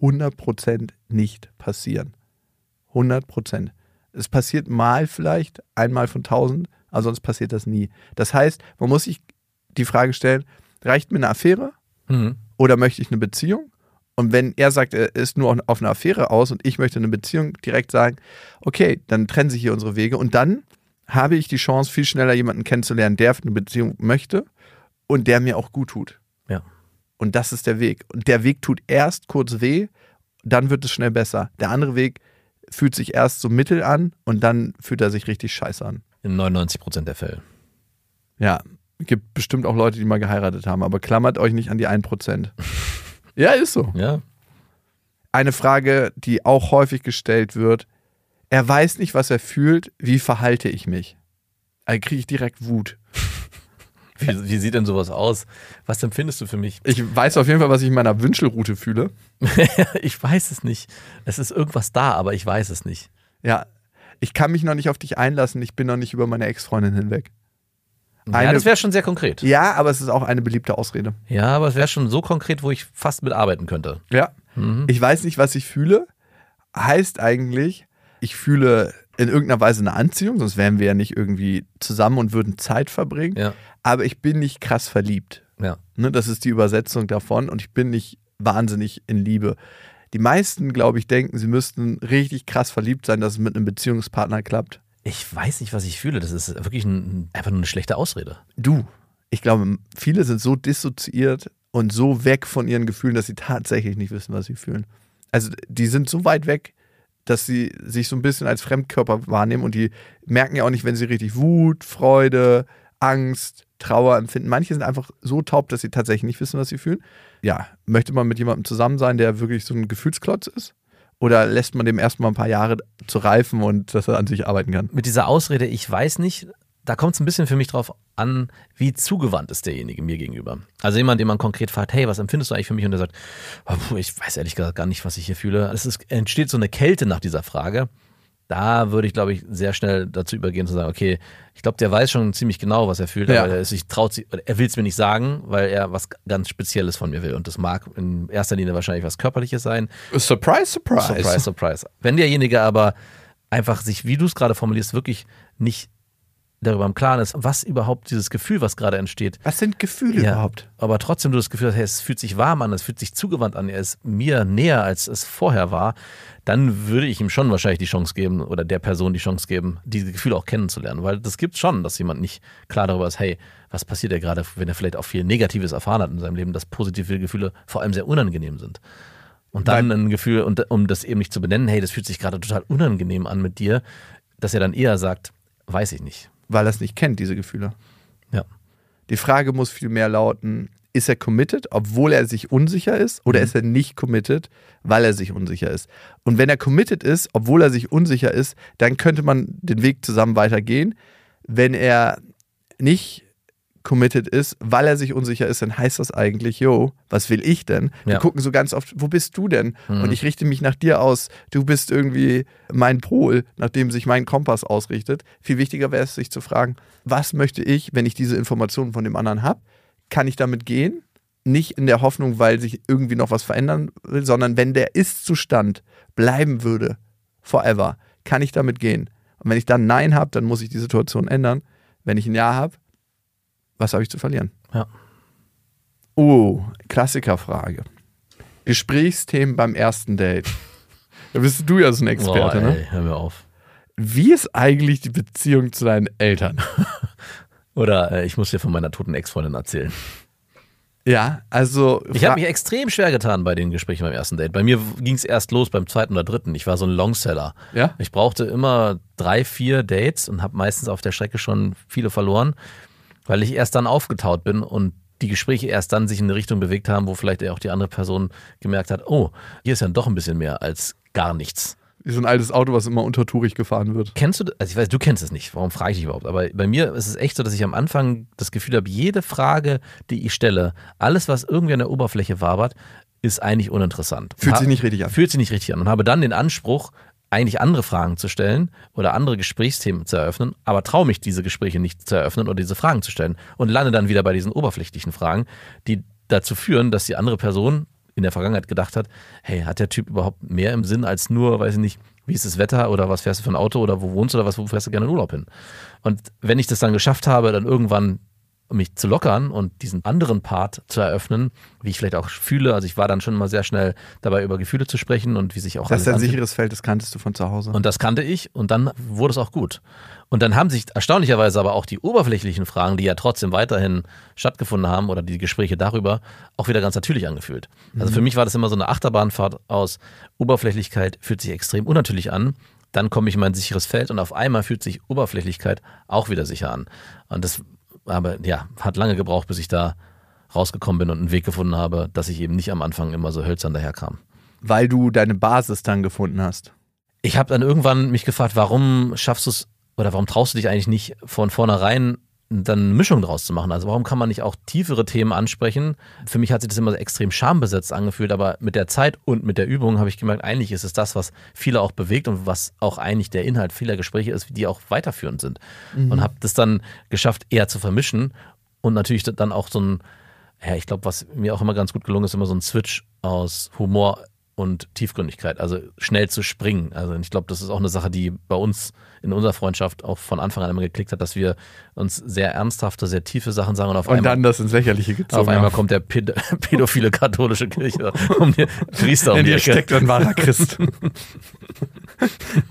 100% nicht passieren. 100%. Es passiert mal vielleicht, einmal von 1000, aber sonst passiert das nie. Das heißt, man muss sich die Frage stellen, reicht mir eine Affäre mhm. oder möchte ich eine Beziehung? Und wenn er sagt, er ist nur auf eine Affäre aus und ich möchte eine Beziehung, direkt sagen, okay, dann trennen sich hier unsere Wege und dann habe ich die Chance, viel schneller jemanden kennenzulernen, der eine Beziehung möchte und der mir auch gut tut. Ja. Und das ist der Weg. Und der Weg tut erst kurz weh, dann wird es schnell besser. Der andere Weg fühlt sich erst so mittel an und dann fühlt er sich richtig scheiße an. In 99 Prozent der Fälle. Ja, gibt bestimmt auch Leute, die mal geheiratet haben, aber klammert euch nicht an die 1 Prozent. ja, ist so. Ja. Eine Frage, die auch häufig gestellt wird: Er weiß nicht, was er fühlt, wie verhalte ich mich? Also kriege ich direkt Wut. Wie, wie, sieht denn sowas aus? Was empfindest du für mich? Ich weiß auf jeden Fall, was ich in meiner Wünschelroute fühle. ich weiß es nicht. Es ist irgendwas da, aber ich weiß es nicht. Ja, ich kann mich noch nicht auf dich einlassen. Ich bin noch nicht über meine Ex-Freundin hinweg. Eine, ja, das wäre schon sehr konkret. Ja, aber es ist auch eine beliebte Ausrede. Ja, aber es wäre schon so konkret, wo ich fast mitarbeiten könnte. Ja. Mhm. Ich weiß nicht, was ich fühle. Heißt eigentlich, ich fühle in irgendeiner Weise eine Anziehung, sonst wären wir ja nicht irgendwie zusammen und würden Zeit verbringen. Ja. Aber ich bin nicht krass verliebt. Ja. Ne, das ist die Übersetzung davon und ich bin nicht wahnsinnig in Liebe. Die meisten, glaube ich, denken, sie müssten richtig krass verliebt sein, dass es mit einem Beziehungspartner klappt. Ich weiß nicht, was ich fühle. Das ist wirklich ein, einfach nur eine schlechte Ausrede. Du, ich glaube, viele sind so dissoziiert und so weg von ihren Gefühlen, dass sie tatsächlich nicht wissen, was sie fühlen. Also die sind so weit weg, dass sie sich so ein bisschen als Fremdkörper wahrnehmen und die merken ja auch nicht, wenn sie richtig Wut, Freude, Angst, Trauer empfinden. Manche sind einfach so taub, dass sie tatsächlich nicht wissen, was sie fühlen. Ja, möchte man mit jemandem zusammen sein, der wirklich so ein Gefühlsklotz ist? Oder lässt man dem erstmal ein paar Jahre zu reifen und dass er an sich arbeiten kann? Mit dieser Ausrede, ich weiß nicht, da kommt es ein bisschen für mich drauf an, wie zugewandt ist derjenige mir gegenüber. Also jemand, den man konkret fragt, hey, was empfindest du eigentlich für mich? Und der sagt, ich weiß ehrlich gesagt gar nicht, was ich hier fühle. Es ist, entsteht so eine Kälte nach dieser Frage da würde ich, glaube ich, sehr schnell dazu übergehen zu sagen, okay, ich glaube, der weiß schon ziemlich genau, was er fühlt, ja. aber er sich traut, er will es mir nicht sagen, weil er was ganz Spezielles von mir will. Und das mag in erster Linie wahrscheinlich was Körperliches sein. Surprise, surprise. Surprise, surprise. Wenn derjenige aber einfach sich, wie du es gerade formulierst, wirklich nicht darüber im Klaren ist, was überhaupt dieses Gefühl, was gerade entsteht. Was sind Gefühle ja, überhaupt? Aber trotzdem du das Gefühl hast, hey, es fühlt sich warm an, es fühlt sich zugewandt an, er ist mir näher, als es vorher war, dann würde ich ihm schon wahrscheinlich die Chance geben oder der Person die Chance geben, diese Gefühle auch kennenzulernen. Weil das gibt schon, dass jemand nicht klar darüber ist, hey, was passiert ja gerade, wenn er vielleicht auch viel Negatives erfahren hat in seinem Leben, dass positive Gefühle vor allem sehr unangenehm sind. Und dann ein Gefühl, und um das eben nicht zu benennen, hey, das fühlt sich gerade total unangenehm an mit dir, dass er dann eher sagt, weiß ich nicht weil er es nicht kennt, diese Gefühle. Ja. Die Frage muss vielmehr lauten, ist er committed, obwohl er sich unsicher ist, oder mhm. ist er nicht committed, weil er sich unsicher ist? Und wenn er committed ist, obwohl er sich unsicher ist, dann könnte man den Weg zusammen weitergehen. Wenn er nicht committed ist, weil er sich unsicher ist, dann heißt das eigentlich, yo, was will ich denn? Wir ja. gucken so ganz oft, wo bist du denn? Mhm. Und ich richte mich nach dir aus. Du bist irgendwie mein Pol, nach dem sich mein Kompass ausrichtet. Viel wichtiger wäre es, sich zu fragen, was möchte ich, wenn ich diese Informationen von dem anderen habe? Kann ich damit gehen? Nicht in der Hoffnung, weil sich irgendwie noch was verändern will, sondern wenn der Ist-Zustand bleiben würde, forever, kann ich damit gehen? Und wenn ich dann Nein habe, dann muss ich die Situation ändern. Wenn ich ein Ja habe, was habe ich zu verlieren? Ja. Oh, Klassikerfrage. Gesprächsthemen beim ersten Date. Da bist du ja so ein Experte, Boah, ey, ne? Hör mir auf. Wie ist eigentlich die Beziehung zu deinen Eltern? Oder äh, ich muss dir von meiner toten Ex-Freundin erzählen. Ja, also. Ich habe mich extrem schwer getan bei den Gesprächen beim ersten Date. Bei mir ging es erst los beim zweiten oder dritten. Ich war so ein Longseller. Ja. Ich brauchte immer drei, vier Dates und habe meistens auf der Strecke schon viele verloren weil ich erst dann aufgetaut bin und die Gespräche erst dann sich in eine Richtung bewegt haben, wo vielleicht auch die andere Person gemerkt hat, oh, hier ist ja doch ein bisschen mehr als gar nichts. Wie so ein altes Auto, was immer untertourig gefahren wird. Kennst du, also ich weiß, du kennst es nicht, warum frage ich dich überhaupt? Aber bei mir ist es echt so, dass ich am Anfang das Gefühl habe, jede Frage, die ich stelle, alles, was irgendwie an der Oberfläche wabert, ist eigentlich uninteressant. Fühlt sich nicht richtig an. Fühlt sich nicht richtig an und habe dann den Anspruch, eigentlich andere Fragen zu stellen oder andere Gesprächsthemen zu eröffnen, aber traue mich, diese Gespräche nicht zu eröffnen oder diese Fragen zu stellen und lande dann wieder bei diesen oberflächlichen Fragen, die dazu führen, dass die andere Person in der Vergangenheit gedacht hat, hey, hat der Typ überhaupt mehr im Sinn als nur, weiß ich nicht, wie ist das Wetter oder was fährst du für ein Auto oder wo wohnst du oder was, wo fährst du gerne in Urlaub hin? Und wenn ich das dann geschafft habe, dann irgendwann mich zu lockern und diesen anderen Part zu eröffnen, wie ich vielleicht auch fühle. Also ich war dann schon mal sehr schnell dabei, über Gefühle zu sprechen und wie sich auch. Das ist ein sicheres Feld, das kanntest du von zu Hause. Und das kannte ich und dann wurde es auch gut. Und dann haben sich erstaunlicherweise aber auch die oberflächlichen Fragen, die ja trotzdem weiterhin stattgefunden haben oder die Gespräche darüber, auch wieder ganz natürlich angefühlt. Also für mhm. mich war das immer so eine Achterbahnfahrt aus Oberflächlichkeit fühlt sich extrem unnatürlich an. Dann komme ich in mein sicheres Feld und auf einmal fühlt sich Oberflächlichkeit auch wieder sicher an. Und das aber ja, hat lange gebraucht, bis ich da rausgekommen bin und einen Weg gefunden habe, dass ich eben nicht am Anfang immer so hölzern daherkam. Weil du deine Basis dann gefunden hast. Ich habe dann irgendwann mich gefragt, warum schaffst du es oder warum traust du dich eigentlich nicht von vornherein dann eine Mischung draus zu machen. Also warum kann man nicht auch tiefere Themen ansprechen? Für mich hat sich das immer extrem schambesetzt angefühlt, aber mit der Zeit und mit der Übung habe ich gemerkt, eigentlich ist es das, was viele auch bewegt und was auch eigentlich der Inhalt vieler Gespräche ist, die auch weiterführend sind. Mhm. Und habe das dann geschafft, eher zu vermischen und natürlich dann auch so ein, ja, ich glaube, was mir auch immer ganz gut gelungen ist, immer so ein Switch aus Humor und Tiefgründigkeit, also schnell zu springen. Also ich glaube, das ist auch eine Sache, die bei uns in unserer Freundschaft auch von Anfang an immer geklickt hat, dass wir uns sehr ernsthafte, sehr tiefe Sachen sagen und auf und einmal. dann das ins Lächerliche gezogen. Auf einmal kommt der Päd pädophile katholische Kirche um die Priester um In die dir steckt ein wahrer Christ.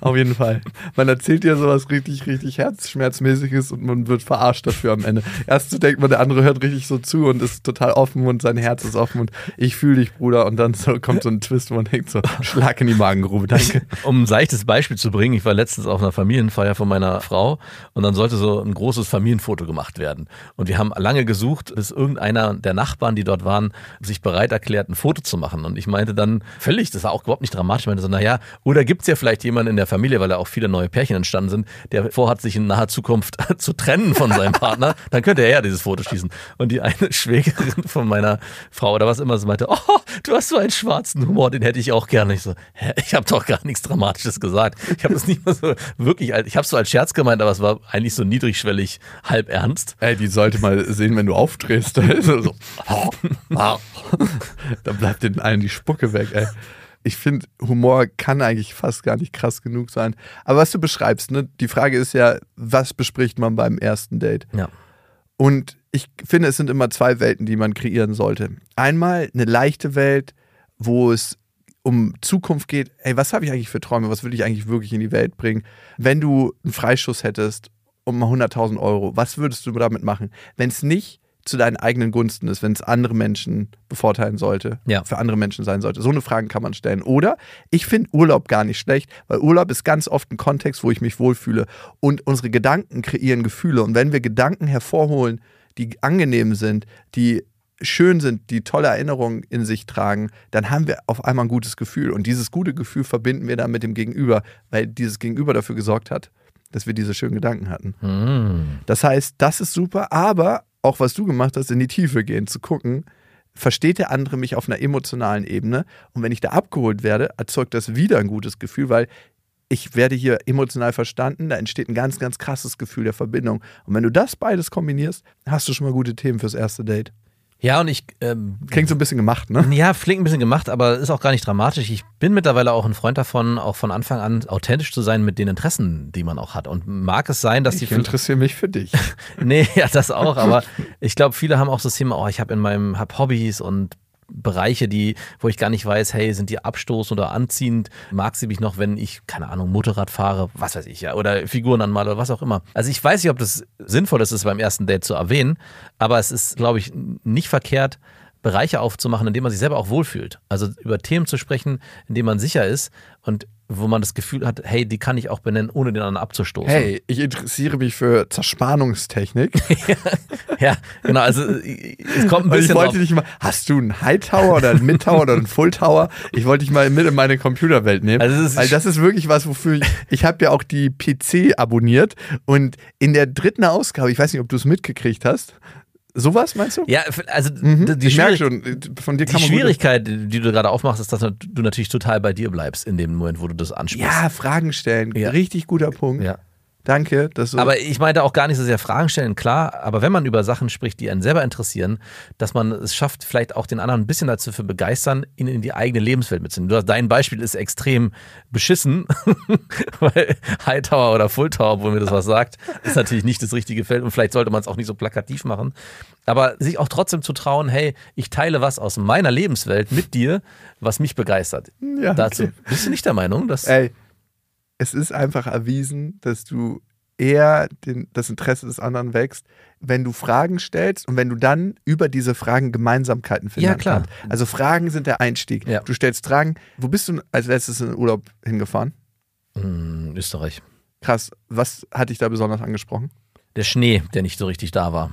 Auf jeden Fall. Man erzählt dir sowas richtig, richtig herzschmerzmäßiges und man wird verarscht dafür am Ende. Erst so denkt man, der andere hört richtig so zu und ist total offen und sein Herz ist offen und ich fühle dich, Bruder. Und dann so kommt so ein Twist, wo man denkt so, Schlag in die Magengrube, danke. Um ein seichtes Beispiel zu bringen, ich war letztens auf einer Familienfeier von meiner Frau und dann sollte so ein großes Familienfoto gemacht werden. Und wir haben lange gesucht, bis irgendeiner der Nachbarn, die dort waren, sich bereit erklärt, ein Foto zu machen. Und ich meinte dann völlig, das war auch überhaupt nicht dramatisch, ich meinte so, naja, oder gibt es ja vielleicht jemanden in der Familie, weil da auch viele neue Pärchen entstanden sind, der vorhat, sich in naher Zukunft zu trennen von seinem Partner, dann könnte er ja dieses Foto schießen. Und die eine Schwägerin von meiner Frau oder was immer so meinte, oh, du hast so einen schwarzen Humor, den hätte ich auch gerne. Ich so, hä, ich habe doch gar nichts Dramatisches gesagt. Ich habe das nicht mal so wirklich, als- ich habe es so als Scherz gemeint, aber es war eigentlich so niedrigschwellig, halb ernst. Ey, die sollte mal sehen, wenn du aufdrehst. Da ist so, so. da bleibt den allen die Spucke weg, ey. Ich finde, Humor kann eigentlich fast gar nicht krass genug sein. Aber was du beschreibst, ne, die Frage ist ja, was bespricht man beim ersten Date? Ja. Und ich finde, es sind immer zwei Welten, die man kreieren sollte. Einmal eine leichte Welt, wo es um Zukunft geht. Ey, was habe ich eigentlich für Träume? Was will ich eigentlich wirklich in die Welt bringen? Wenn du einen Freischuss hättest um 100.000 Euro, was würdest du damit machen? Wenn es nicht zu deinen eigenen Gunsten ist, wenn es andere Menschen bevorteilen sollte, Ja. für andere Menschen sein sollte. So eine Frage kann man stellen. Oder ich finde Urlaub gar nicht schlecht, weil Urlaub ist ganz oft ein Kontext, wo ich mich wohlfühle. Und unsere Gedanken kreieren Gefühle. Und wenn wir Gedanken hervorholen, die angenehm sind, die schön sind, die tolle Erinnerungen in sich tragen, dann haben wir auf einmal ein gutes Gefühl. Und dieses gute Gefühl verbinden wir dann mit dem Gegenüber, weil dieses Gegenüber dafür gesorgt hat, dass wir diese schönen Gedanken hatten. Hm. Das heißt, das ist super, aber auch was du gemacht hast, in die Tiefe gehen, zu gucken, versteht der andere mich auf einer emotionalen Ebene und wenn ich da abgeholt werde, erzeugt das wieder ein gutes Gefühl, weil ich werde hier emotional verstanden, da entsteht ein ganz, ganz krasses Gefühl der Verbindung. Und wenn du das beides kombinierst, hast du schon mal gute Themen fürs erste Date. Ja, und ich ähm, Klingt so ein bisschen gemacht, ne? Ja, flink ein bisschen gemacht, aber ist auch gar nicht dramatisch. Ich bin mittlerweile auch ein Freund davon, auch von Anfang an authentisch zu sein mit den Interessen, die man auch hat. Und mag es sein, dass die Ich interessiere mich für dich. Nee, ja, das auch, aber ich glaube, viele haben auch so das Thema, oh, ich habe in meinem hab Hobbys und Bereiche, die, wo ich gar nicht weiß, hey, sind die abstoßend oder anziehend? Mag sie mich noch, wenn ich, keine Ahnung, Motorrad fahre, was weiß ich ja, oder Figuren anmale oder was auch immer. Also ich weiß nicht, ob das sinnvoll ist, es beim ersten Date zu erwähnen, aber es ist, glaube ich, nicht verkehrt, Bereiche aufzumachen, in denen man sich selber auch wohlfühlt. Also über Themen zu sprechen, in denen man sicher ist und wo man das Gefühl hat, hey, die kann ich auch benennen, ohne den anderen abzustoßen. Hey, ich interessiere mich für Zerspannungstechnik. Ja, genau, also es kommt ein Und ich bisschen wollte drauf- dich mal, hast du einen Hightower oder einen Mid-Tower oder einen Full-Tower? Ich wollte dich mal mit in meine Computerwelt nehmen. Also es ist- weil das ist wirklich was, wofür ich, ich habe ja auch die PC abonniert und in der dritten Ausgabe, ich weiß nicht, ob du es mitgekriegt hast, sowas meinst du? Ja, also Mhm. die, ich merke Schwierig schon, von dir die Schwierigkeit, die du gerade aufmachst, ist, dass du natürlich total bei dir bleibst in dem Moment, wo du das ansprichst. Ja, Fragen stellen. Ja. Richtig guter Punkt. Ja. Danke, dass du. Aber ich meinte auch gar nicht so sehr Fragen stellen, klar, aber wenn man über Sachen spricht, die einen selber interessieren, dass man es schafft, vielleicht auch den anderen ein bisschen dazu für begeistern, ihn in die eigene Lebenswelt mitzunehmen. Dein Beispiel ist extrem beschissen, weil Hightower oder Fulltower, wo mir das was sagt, ist natürlich nicht das richtige Feld und vielleicht sollte man es auch nicht so plakativ machen. Aber sich auch trotzdem zu trauen, hey, ich teile was aus meiner Lebenswelt mit dir, was mich begeistert. Ja, Dazu okay. bist du nicht der Meinung, dass Ey, es ist einfach erwiesen, dass du eher den, das Interesse des anderen wächst, wenn du Fragen stellst und wenn du dann über diese Fragen Gemeinsamkeiten finden Ja, klar. kannst. Also Fragen sind der Einstieg. Ja. Du stellst Fragen. Wo bist du als letztes in den Urlaub hingefahren? Hm, Österreich. Krass. Was hat dich da besonders angesprochen? Der Schnee, der nicht so richtig da war.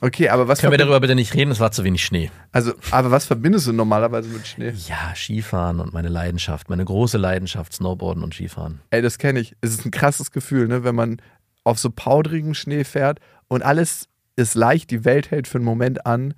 Okay, aber was Können wir darüber bitte nicht reden? Es war zu wenig Schnee. also, aber was verbindest du normalerweise mit Schnee? Ja, Skifahren und meine Leidenschaft, meine große Leidenschaft, Snowboarden und Skifahren. Ey, das kenne ich. Es ist ein krasses Gefühl, ne, wenn man auf so powderigem Schnee fährt und alles ist leicht, die Welt hält für einen Moment an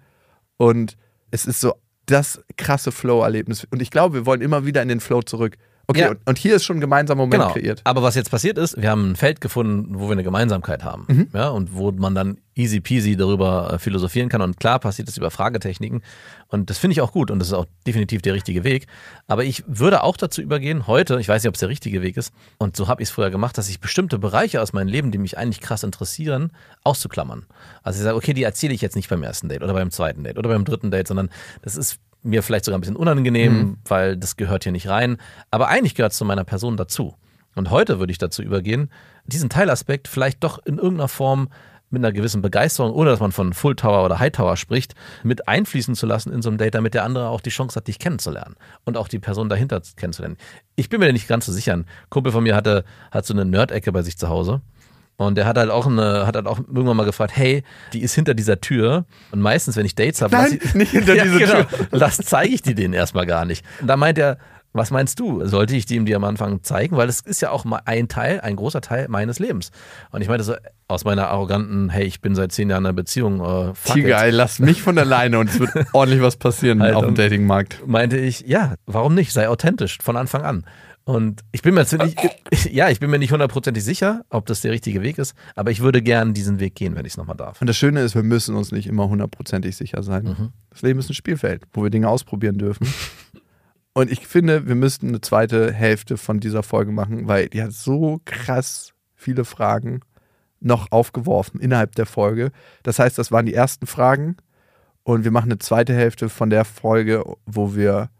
und es ist so das krasse Flow-Erlebnis. Und ich glaube, wir wollen immer wieder in den Flow zurück. Okay, Ja. und, und hier ist schon ein gemeinsamer Moment Genau. kreiert. Aber was jetzt passiert ist, wir haben ein Feld gefunden, wo wir eine Gemeinsamkeit haben. Mhm. Ja, und wo man dann easy peasy darüber äh, philosophieren kann. Und klar passiert das über Fragetechniken. Und das finde ich auch gut und das ist auch definitiv der richtige Weg. Aber ich würde auch dazu übergehen, heute, ich weiß nicht, ob es der richtige Weg ist, und so habe ich es früher gemacht, dass ich bestimmte Bereiche aus meinem Leben, die mich eigentlich krass interessieren, auszuklammern. Also ich sage, okay, die erzähle ich jetzt nicht beim ersten Date oder beim zweiten Date oder beim dritten Date, sondern das ist mir vielleicht sogar ein bisschen unangenehm, weil das gehört hier nicht rein. Aber eigentlich gehört es zu meiner Person dazu. Und heute würde ich dazu übergehen, diesen Teilaspekt vielleicht doch in irgendeiner Form mit einer gewissen Begeisterung, ohne dass man von Full Tower oder High Tower spricht, mit einfließen zu lassen in so einem Date, damit der andere auch die Chance hat, dich kennenzulernen und auch die Person dahinter kennenzulernen. Ich bin mir nicht ganz so sicher. Ein Kumpel von mir hatte, hat so eine Nerd-Ecke bei sich zu Hause. Und der hat halt auch eine, hat halt auch irgendwann mal gefragt, hey, die ist hinter dieser Tür. Und meistens, wenn ich Dates habe, Nein, nicht hinter ja, dieser genau, Tür. Das zeige ich die denen erstmal gar nicht. Und da meint er, was meinst du? Sollte ich die ihm die am Anfang zeigen? Weil das ist ja auch mal ein Teil, ein großer Teil meines Lebens. Und ich meinte so, aus meiner arroganten, hey, ich bin seit zehn Jahren in einer Beziehung, äh, fuck it, Tiger, ey, lass mich von alleine und es wird ordentlich was passieren Alter. auf dem Datingmarkt. meinte ich, ja, warum nicht? Sei authentisch von Anfang an. Und ich bin mir nicht, ja, ich bin mir nicht hundertprozentig sicher, ob das der richtige Weg ist, aber ich würde gern diesen Weg gehen, wenn ich es nochmal darf. Und das Schöne ist, wir müssen uns nicht immer hundertprozentig sicher sein. Mhm. Das Leben ist ein Spielfeld, wo wir Dinge ausprobieren dürfen. Und ich finde, wir müssten eine zweite Hälfte von dieser Folge machen, weil die hat so krass viele Fragen noch aufgeworfen innerhalb der Folge. Das heißt, das waren die ersten Fragen und wir machen eine zweite Hälfte von der Folge, wo wir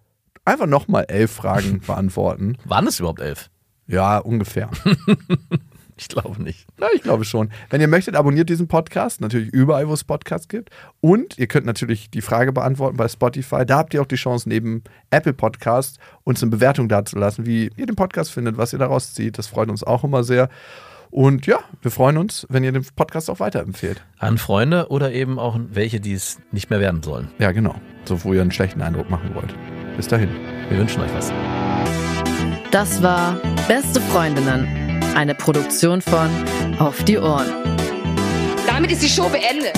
einfach nochmal elf Fragen beantworten. Waren es überhaupt elf? Ja, ungefähr. Ich glaube nicht. Na, ich glaube schon. Wenn ihr möchtet, abonniert diesen Podcast. Natürlich überall, wo es Podcasts gibt. Und ihr könnt natürlich die Frage beantworten bei Spotify. Da habt ihr auch die Chance, neben Apple Podcast uns eine Bewertung dazulassen, wie ihr den Podcast findet, was ihr daraus zieht. Das freut uns auch immer sehr. Und ja, wir freuen uns, wenn ihr den Podcast auch weiterempfehlt. An Freunde oder eben auch welche, die es nicht mehr werden sollen. Ja, genau. So, wo ihr einen schlechten Eindruck machen wollt. Bis dahin. Wir wünschen euch was. Das war Beste Freundinnen, eine Produktion von Auf die Ohren. Damit ist die Show beendet.